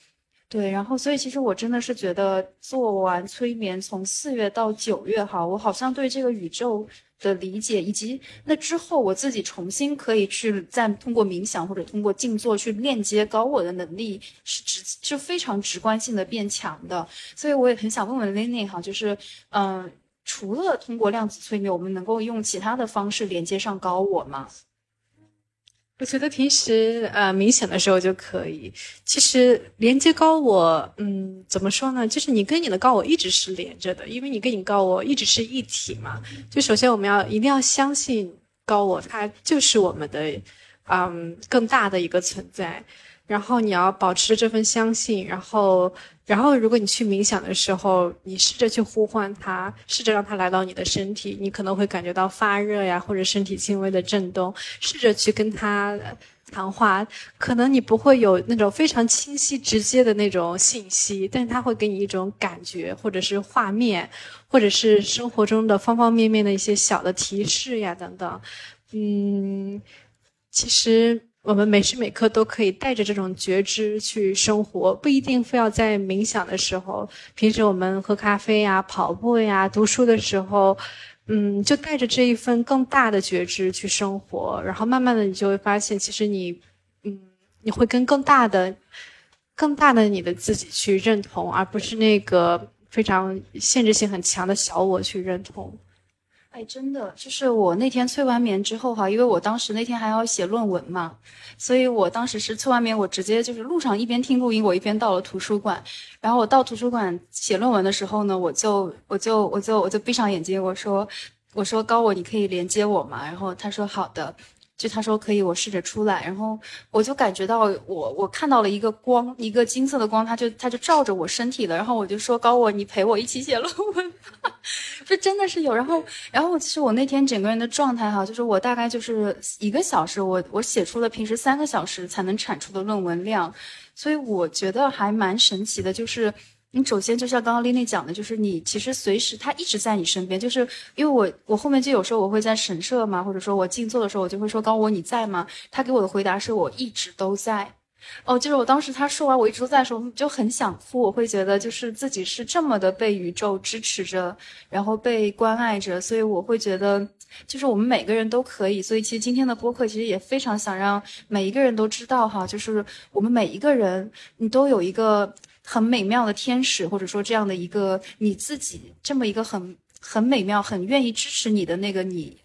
对，然后所以其实我真的是觉得做完催眠，从四月到九月哈，我好像对这个宇宙。的理解，以及那之后我自己重新可以去再通过冥想或者通过静坐去链接高我的能力，是直就非常直观性的变强的。所以我也很想问问 Lenny 哈，就是嗯，除了通过量子催眠，我们能够用其他的方式连接上高我吗？我觉得平时呃冥想的时候就可以。其实连接高我，嗯，怎么说呢？就是你跟你的高我一直是连着的，因为你跟你高我一直是一体嘛。就首先我们要一定要相信高我，它就是我们的，嗯，更大的一个存在。然后你要保持这份相信，然后。然后，如果你去冥想的时候，你试着去呼唤它，试着让它来到你的身体，你可能会感觉到发热呀，或者身体轻微的震动。试着去跟它谈话，可能你不会有那种非常清晰、直接的那种信息，但是它会给你一种感觉，或者是画面，或者是生活中的方方面面的一些小的提示呀，等等。嗯，其实。我们每时每刻都可以带着这种觉知去生活，不一定非要在冥想的时候。平时我们喝咖啡呀、跑步呀、读书的时候，嗯，就带着这一份更大的觉知去生活。然后慢慢的，你就会发现，其实你，嗯，你会跟更大的、更大的你的自己去认同，而不是那个非常限制性很强的小我去认同。哎，真的，就是我那天催完眠之后哈，因为我当时那天还要写论文嘛，所以我当时是催完眠，我直接就是路上一边听录音，我一边到了图书馆。然后我到图书馆写论文的时候呢，我就我就我就我就闭上眼睛，我说我说高我，你可以连接我吗？然后他说好的。就他说可以，我试着出来，然后我就感觉到我我看到了一个光，一个金色的光，它就它就照着我身体了，然后我就说高我，你陪我一起写论文吧，这真的是有。然后然后其实我那天整个人的状态哈，就是我大概就是一个小时，我我写出了平时三个小时才能产出的论文量，所以我觉得还蛮神奇的，就是。你首先就像刚刚丽丽讲的，就是你其实随时他一直在你身边，就是因为我我后面就有时候我会在神社嘛，或者说我静坐的时候，我就会说高我你在吗？他给我的回答是我一直都在。哦，就是我当时他说完我一直都在的时候，就很想哭，我会觉得就是自己是这么的被宇宙支持着，然后被关爱着，所以我会觉得就是我们每个人都可以。所以其实今天的播客其实也非常想让每一个人都知道哈，就是我们每一个人你都有一个。很美妙的天使，或者说这样的一个你自己，这么一个很很美妙、很愿意支持你的那个你，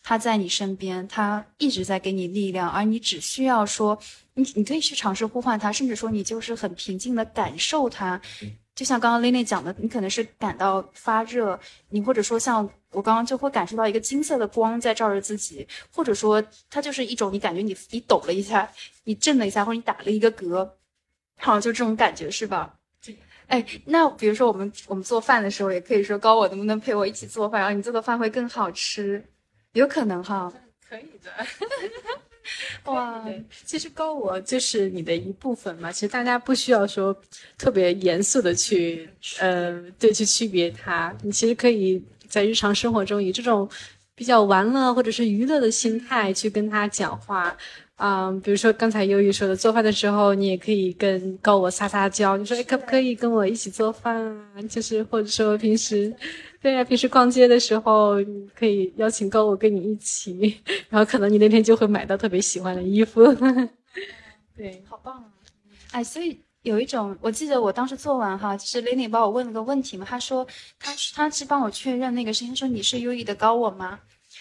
他在你身边，他一直在给你力量，而你只需要说，你你可以去尝试呼唤他，甚至说你就是很平静的感受他，就像刚刚 Lily 讲的，你可能是感到发热，你或者说像我刚刚就会感受到一个金色的光在照着自己，或者说它就是一种你感觉你你抖了一下，你震了一下，或者你打了一个嗝。好，就这种感觉是吧？哎，那比如说我们我们做饭的时候，也可以说高我能不能陪我一起做饭，然后你做的饭会更好吃，有可能哈？可以的。哇，其实高我就是你的一部分嘛。其实大家不需要说特别严肃的去，呃，对，去区别它。你其实可以在日常生活中以这种比较玩乐或者是娱乐的心态去跟他讲话。嗯，比如说刚才优宇说的，做饭的时候你也可以跟高我撒撒娇，你说哎，可不可以跟我一起做饭啊？就是或者说平时，对呀，平时逛街的时候，可以邀请高我跟你一起，然后可能你那天就会买到特别喜欢的衣服。对，好棒啊！哎，所以有一种，我记得我当时做完哈，就是 Lenny 帮我问了个问题嘛，他说他他是帮我确认那个声音，说你是优宇的高我吗？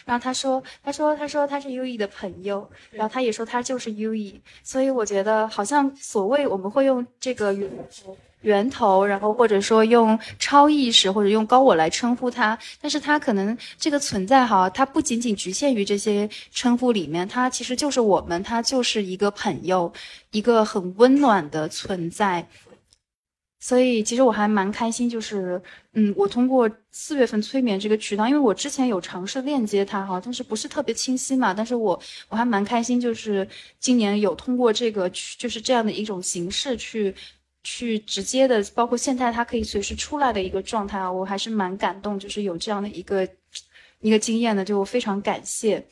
然后他说，他说，他说他是 U E 的朋友，然后他也说他就是 U E，所以我觉得好像所谓我们会用这个源源头，然后或者说用超意识或者用高我来称呼他，但是他可能这个存在哈，它不仅仅局限于这些称呼里面，它其实就是我们，它就是一个朋友，一个很温暖的存在。所以其实我还蛮开心，就是，嗯，我通过四月份催眠这个渠道，因为我之前有尝试链接它哈，但是不是特别清晰嘛，但是我我还蛮开心，就是今年有通过这个，就是这样的一种形式去，去直接的，包括现在它可以随时出来的一个状态啊，我还是蛮感动，就是有这样的一个一个经验的，就非常感谢，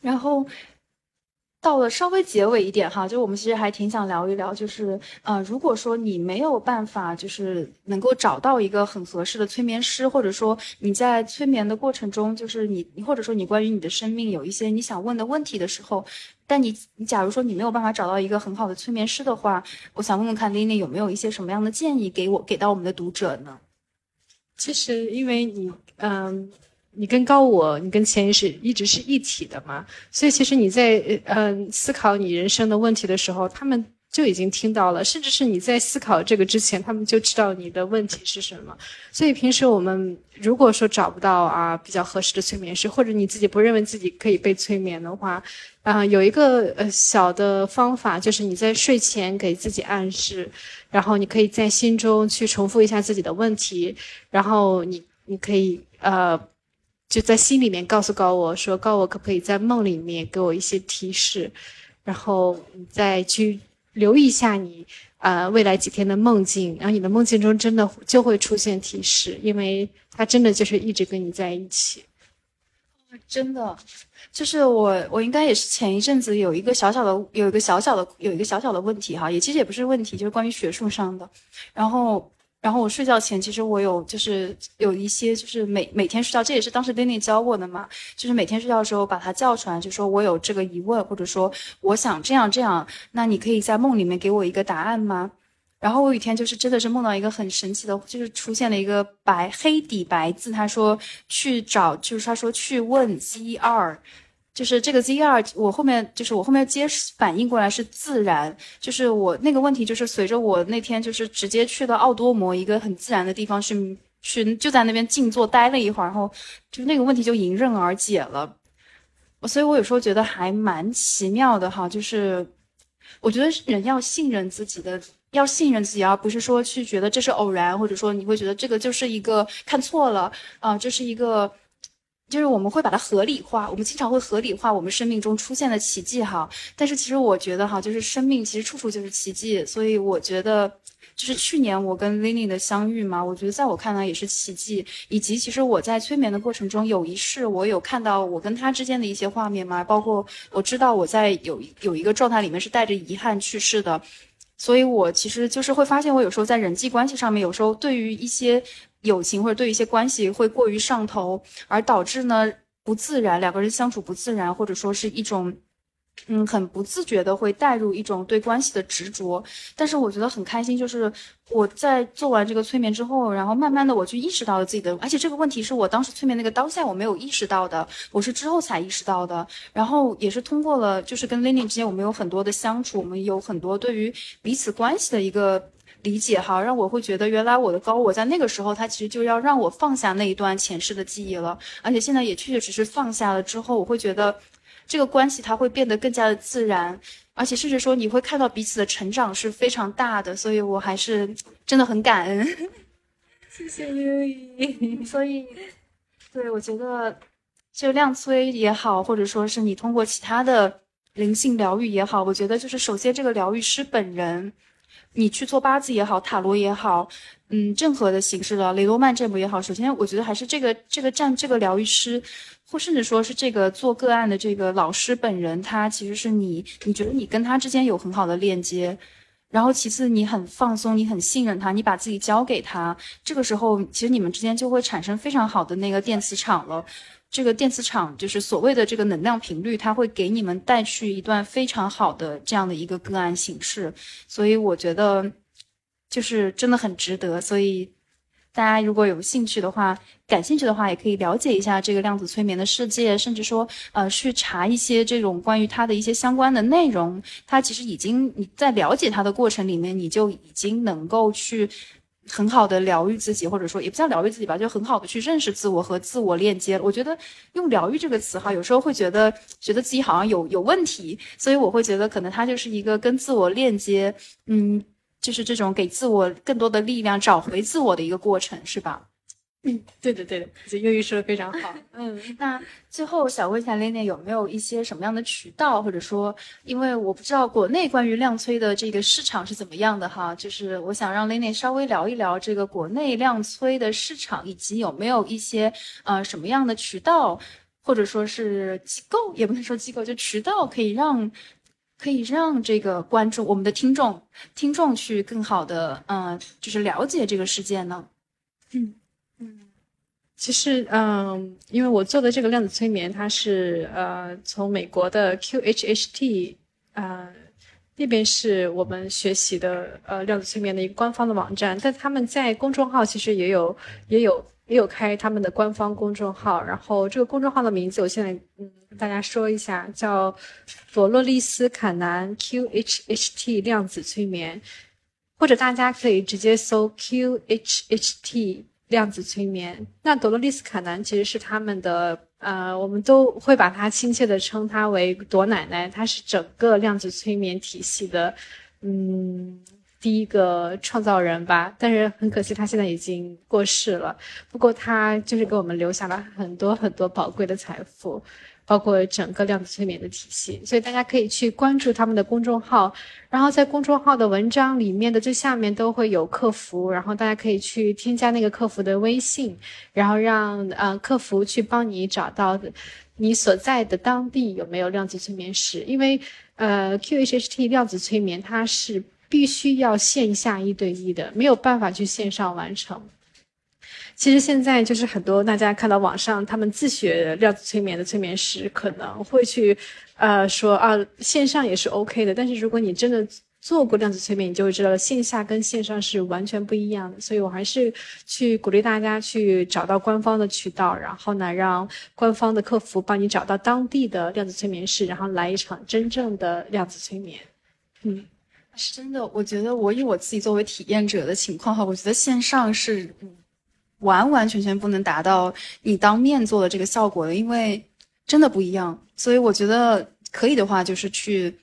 然后。到了稍微结尾一点哈，就我们其实还挺想聊一聊，就是呃，如果说你没有办法，就是能够找到一个很合适的催眠师，或者说你在催眠的过程中，就是你，或者说你关于你的生命有一些你想问的问题的时候，但你，你假如说你没有办法找到一个很好的催眠师的话，我想问问看 Lily 有没有一些什么样的建议给我，给到我们的读者呢？其实因为你，嗯。你跟高我，你跟潜意识一直是一体的嘛？所以其实你在嗯思考你人生的问题的时候，他们就已经听到了，甚至是你在思考这个之前，他们就知道你的问题是什么。所以平时我们如果说找不到啊比较合适的催眠师，或者你自己不认为自己可以被催眠的话，啊有一个呃小的方法，就是你在睡前给自己暗示，然后你可以在心中去重复一下自己的问题，然后你你可以呃。就在心里面告诉高我说，高我可不可以在梦里面给我一些提示，然后你再去留意一下你啊未来几天的梦境，然后你的梦境中真的就会出现提示，因为他真的就是一直跟你在一起。真的，就是我我应该也是前一阵子有一个小小的有一个小小的有一个小小的问题哈，也其实也不是问题，就是关于学术上的，然后。然后我睡觉前，其实我有就是有一些就是每每天睡觉，这也是当时 Lenny 教我的嘛，就是每天睡觉的时候把他叫出来，就说我有这个疑问，或者说我想这样这样，那你可以在梦里面给我一个答案吗？然后我有一天就是真的是梦到一个很神奇的，就是出现了一个白黑底白字，他说去找，就是他说去问 Z 二，就是这个 Z 二，我后面就是我后面接反应过来是自然，就是我那个问题就是随着我那天就是直接去到奥多摩一个很自然的地方去去就在那边静坐待了一会儿，然后就那个问题就迎刃而解了。所以我有时候觉得还蛮奇妙的哈，就是我觉得人要信任自己的。要信任自己，而不是说去觉得这是偶然，或者说你会觉得这个就是一个看错了啊，这是一个，就是我们会把它合理化。我们经常会合理化我们生命中出现的奇迹哈。但是其实我觉得哈，就是生命其实处处就是奇迹。所以我觉得，就是去年我跟 Lily 的相遇嘛，我觉得在我看来也是奇迹。以及其实我在催眠的过程中有一世，我有看到我跟他之间的一些画面嘛，包括我知道我在有有一个状态里面是带着遗憾去世的。所以，我其实就是会发现，我有时候在人际关系上面，有时候对于一些友情或者对一些关系会过于上头，而导致呢不自然，两个人相处不自然，或者说是一种。嗯，很不自觉的会带入一种对关系的执着，但是我觉得很开心，就是我在做完这个催眠之后，然后慢慢的我就意识到了自己的，而且这个问题是我当时催眠那个当下我没有意识到的，我是之后才意识到的，然后也是通过了，就是跟 Lenny 之间我们有很多的相处，我们有很多对于彼此关系的一个理解哈，让我会觉得原来我的高我在那个时候他其实就要让我放下那一段前世的记忆了，而且现在也确确实实放下了之后，我会觉得。这个关系它会变得更加的自然，而且甚至说你会看到彼此的成长是非常大的，所以我还是真的很感恩。谢谢优衣。所以，对我觉得，就量催也好，或者说是你通过其他的灵性疗愈也好，我觉得就是首先这个疗愈师本人，你去做八字也好，塔罗也好，嗯，任何的形式的雷诺曼占卜也好，首先我觉得还是这个这个占这个疗愈师。或甚至说是这个做个案的这个老师本人，他其实是你，你觉得你跟他之间有很好的链接，然后其次你很放松，你很信任他，你把自己交给他，这个时候其实你们之间就会产生非常好的那个电磁场了。这个电磁场就是所谓的这个能量频率，它会给你们带去一段非常好的这样的一个个案形式，所以我觉得就是真的很值得，所以。大家如果有兴趣的话，感兴趣的话，也可以了解一下这个量子催眠的世界，甚至说，呃，去查一些这种关于它的一些相关的内容。它其实已经你在了解它的过程里面，你就已经能够去很好的疗愈自己，或者说也不叫疗愈自己吧，就很好的去认识自我和自我链接。我觉得用疗愈这个词哈，有时候会觉得觉得自己好像有有问题，所以我会觉得可能它就是一个跟自我链接，嗯。就是这种给自我更多的力量、找回自我的一个过程，是吧？嗯，对的，对的，这英语说的非常好。嗯，那最后想问一下 Lena，有没有一些什么样的渠道，或者说，因为我不知道国内关于量催的这个市场是怎么样的哈，就是我想让 Lena 稍微聊一聊这个国内量催的市场，以及有没有一些呃什么样的渠道，或者说是机构，也不能说机构，就渠道可以让。可以让这个观众、我们的听众、听众去更好的，嗯，就是了解这个世界呢。嗯嗯，其实，嗯，因为我做的这个量子催眠，它是呃从美国的 QHHT 啊那边是我们学习的呃量子催眠的一个官方的网站，但他们在公众号其实也有也有。也有开他们的官方公众号，然后这个公众号的名字我现在嗯跟大家说一下，叫佛洛丽斯坎南 QHHT 量子催眠，或者大家可以直接搜 QHHT 量子催眠。那朵洛丽斯卡南其实是他们的呃，我们都会把她亲切的称她为朵奶奶，她是整个量子催眠体系的嗯。第一个创造人吧，但是很可惜他现在已经过世了。不过他就是给我们留下了很多很多宝贵的财富，包括整个量子催眠的体系。所以大家可以去关注他们的公众号，然后在公众号的文章里面的最下面都会有客服，然后大家可以去添加那个客服的微信，然后让呃客服去帮你找到你所在的当地有没有量子催眠师，因为呃 QHHT 量子催眠它是。必须要线下一对一的，没有办法去线上完成。其实现在就是很多大家看到网上他们自学量子催眠的催眠师可能会去，呃说啊线上也是 OK 的，但是如果你真的做过量子催眠，你就会知道线下跟线上是完全不一样的。所以我还是去鼓励大家去找到官方的渠道，然后呢，让官方的客服帮你找到当地的量子催眠师，然后来一场真正的量子催眠。嗯，是真的，我觉得我以我自己作为体验者的情况哈，我觉得线上是完完全全不能达到你当面做的这个效果的，因为真的不一样。所以我觉得可以的话，就是去。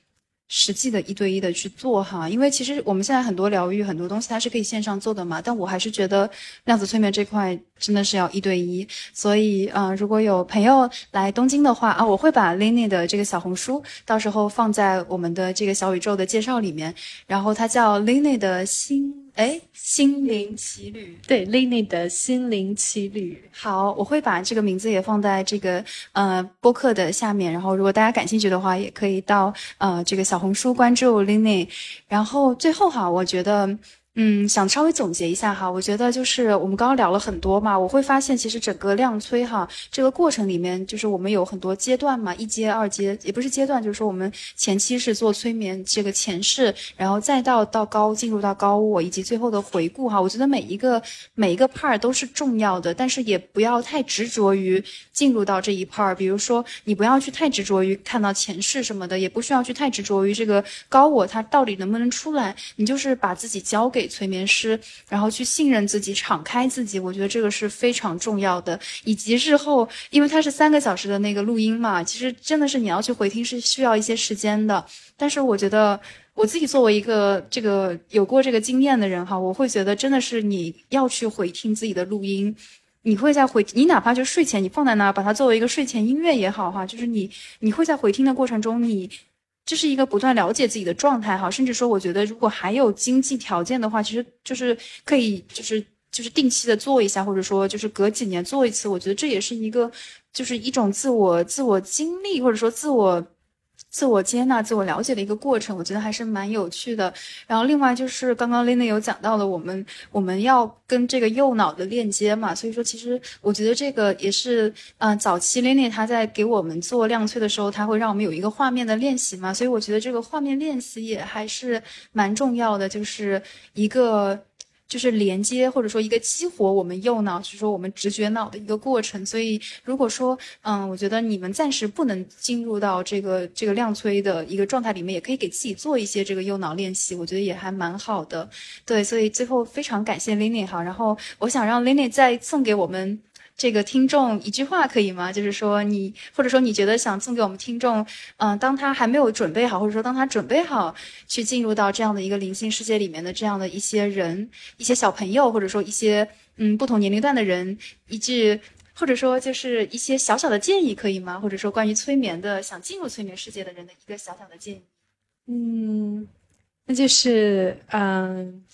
实际的一对一的去做哈，因为其实我们现在很多疗愈很多东西它是可以线上做的嘛，但我还是觉得量子催眠这块真的是要一对一，所以啊，如果有朋友来东京的话啊，我会把 Lenny 的这个小红书到时候放在我们的这个小宇宙的介绍里面，然后它叫 Lenny 的心。哎，心灵奇旅，对，Lenny 的心灵奇旅。好，我会把这个名字也放在这个呃播客的下面。然后，如果大家感兴趣的话，也可以到呃这个小红书关注 Lenny。然后最后哈，我觉得。嗯，想稍微总结一下哈，我觉得就是我们刚刚聊了很多嘛，我会发现其实整个量催哈这个过程里面，就是我们有很多阶段嘛，一阶、二阶，也不是阶段，就是说我们前期是做催眠这个前世，然后再到到高进入到高我，以及最后的回顾哈，我觉得每一个每一个 part 都是重要的，但是也不要太执着于进入到这一 part，比如说你不要去太执着于看到前世什么的，也不需要去太执着于这个高我它到底能不能出来，你就是把自己交给。给催眠师，然后去信任自己，敞开自己，我觉得这个是非常重要的。以及日后，因为它是三个小时的那个录音嘛，其实真的是你要去回听是需要一些时间的。但是我觉得我自己作为一个这个有过这个经验的人哈，我会觉得真的是你要去回听自己的录音，你会在回你哪怕就睡前你放在那儿，把它作为一个睡前音乐也好哈，就是你你会在回听的过程中你。这是一个不断了解自己的状态哈，甚至说，我觉得如果还有经济条件的话，其实就是可以，就是就是定期的做一下，或者说就是隔几年做一次，我觉得这也是一个，就是一种自我自我经历，或者说自我。自我接纳、自我了解的一个过程，我觉得还是蛮有趣的。然后，另外就是刚刚 Lina 有讲到了，我们我们要跟这个右脑的链接嘛，所以说其实我觉得这个也是，嗯，早期 Lina 他在给我们做亮催的时候，他会让我们有一个画面的练习嘛，所以我觉得这个画面练习也还是蛮重要的，就是一个。就是连接或者说一个激活我们右脑，就是说我们直觉脑的一个过程。所以如果说，嗯，我觉得你们暂时不能进入到这个这个量催的一个状态里面，也可以给自己做一些这个右脑练习，我觉得也还蛮好的。对，所以最后非常感谢 Lily 哈，然后我想让 Lily 再送给我们。这个听众一句话可以吗？就是说你，或者说你觉得想送给我们听众，嗯，当他还没有准备好，或者说当他准备好去进入到这样的一个灵性世界里面的这样的一些人，一些小朋友，或者说一些嗯不同年龄段的人，一句，或者说就是一些小小的建议，可以吗？或者说关于催眠的，想进入催眠世界的人的一个小小的建议。嗯，那就是嗯。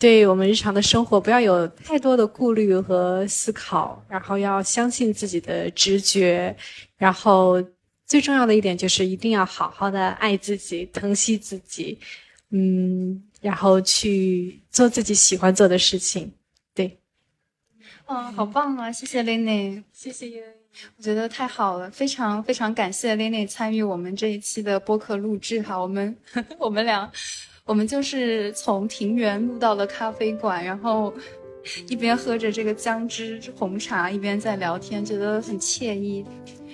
对我们日常的生活，不要有太多的顾虑和思考，然后要相信自己的直觉，然后最重要的一点就是一定要好好的爱自己，疼惜自己，嗯，然后去做自己喜欢做的事情。对，嗯，好棒啊！谢谢 Lenny，谢谢我觉得太好了，非常非常感谢 Lenny 参与我们这一期的播客录制哈，我们 我们俩。我们就是从庭园路到了咖啡馆，然后一边喝着这个姜汁红茶，一边在聊天，觉得很惬意。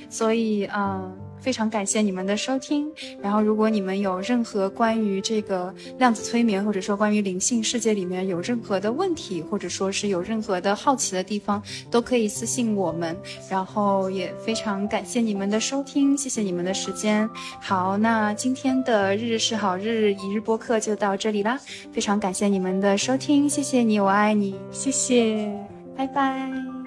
所以啊。非常感谢你们的收听。然后，如果你们有任何关于这个量子催眠，或者说关于灵性世界里面有任何的问题，或者说是有任何的好奇的地方，都可以私信我们。然后也非常感谢你们的收听，谢谢你们的时间。好，那今天的日日是好日一日播客就到这里啦。非常感谢你们的收听，谢谢你，我爱你，谢谢，拜拜。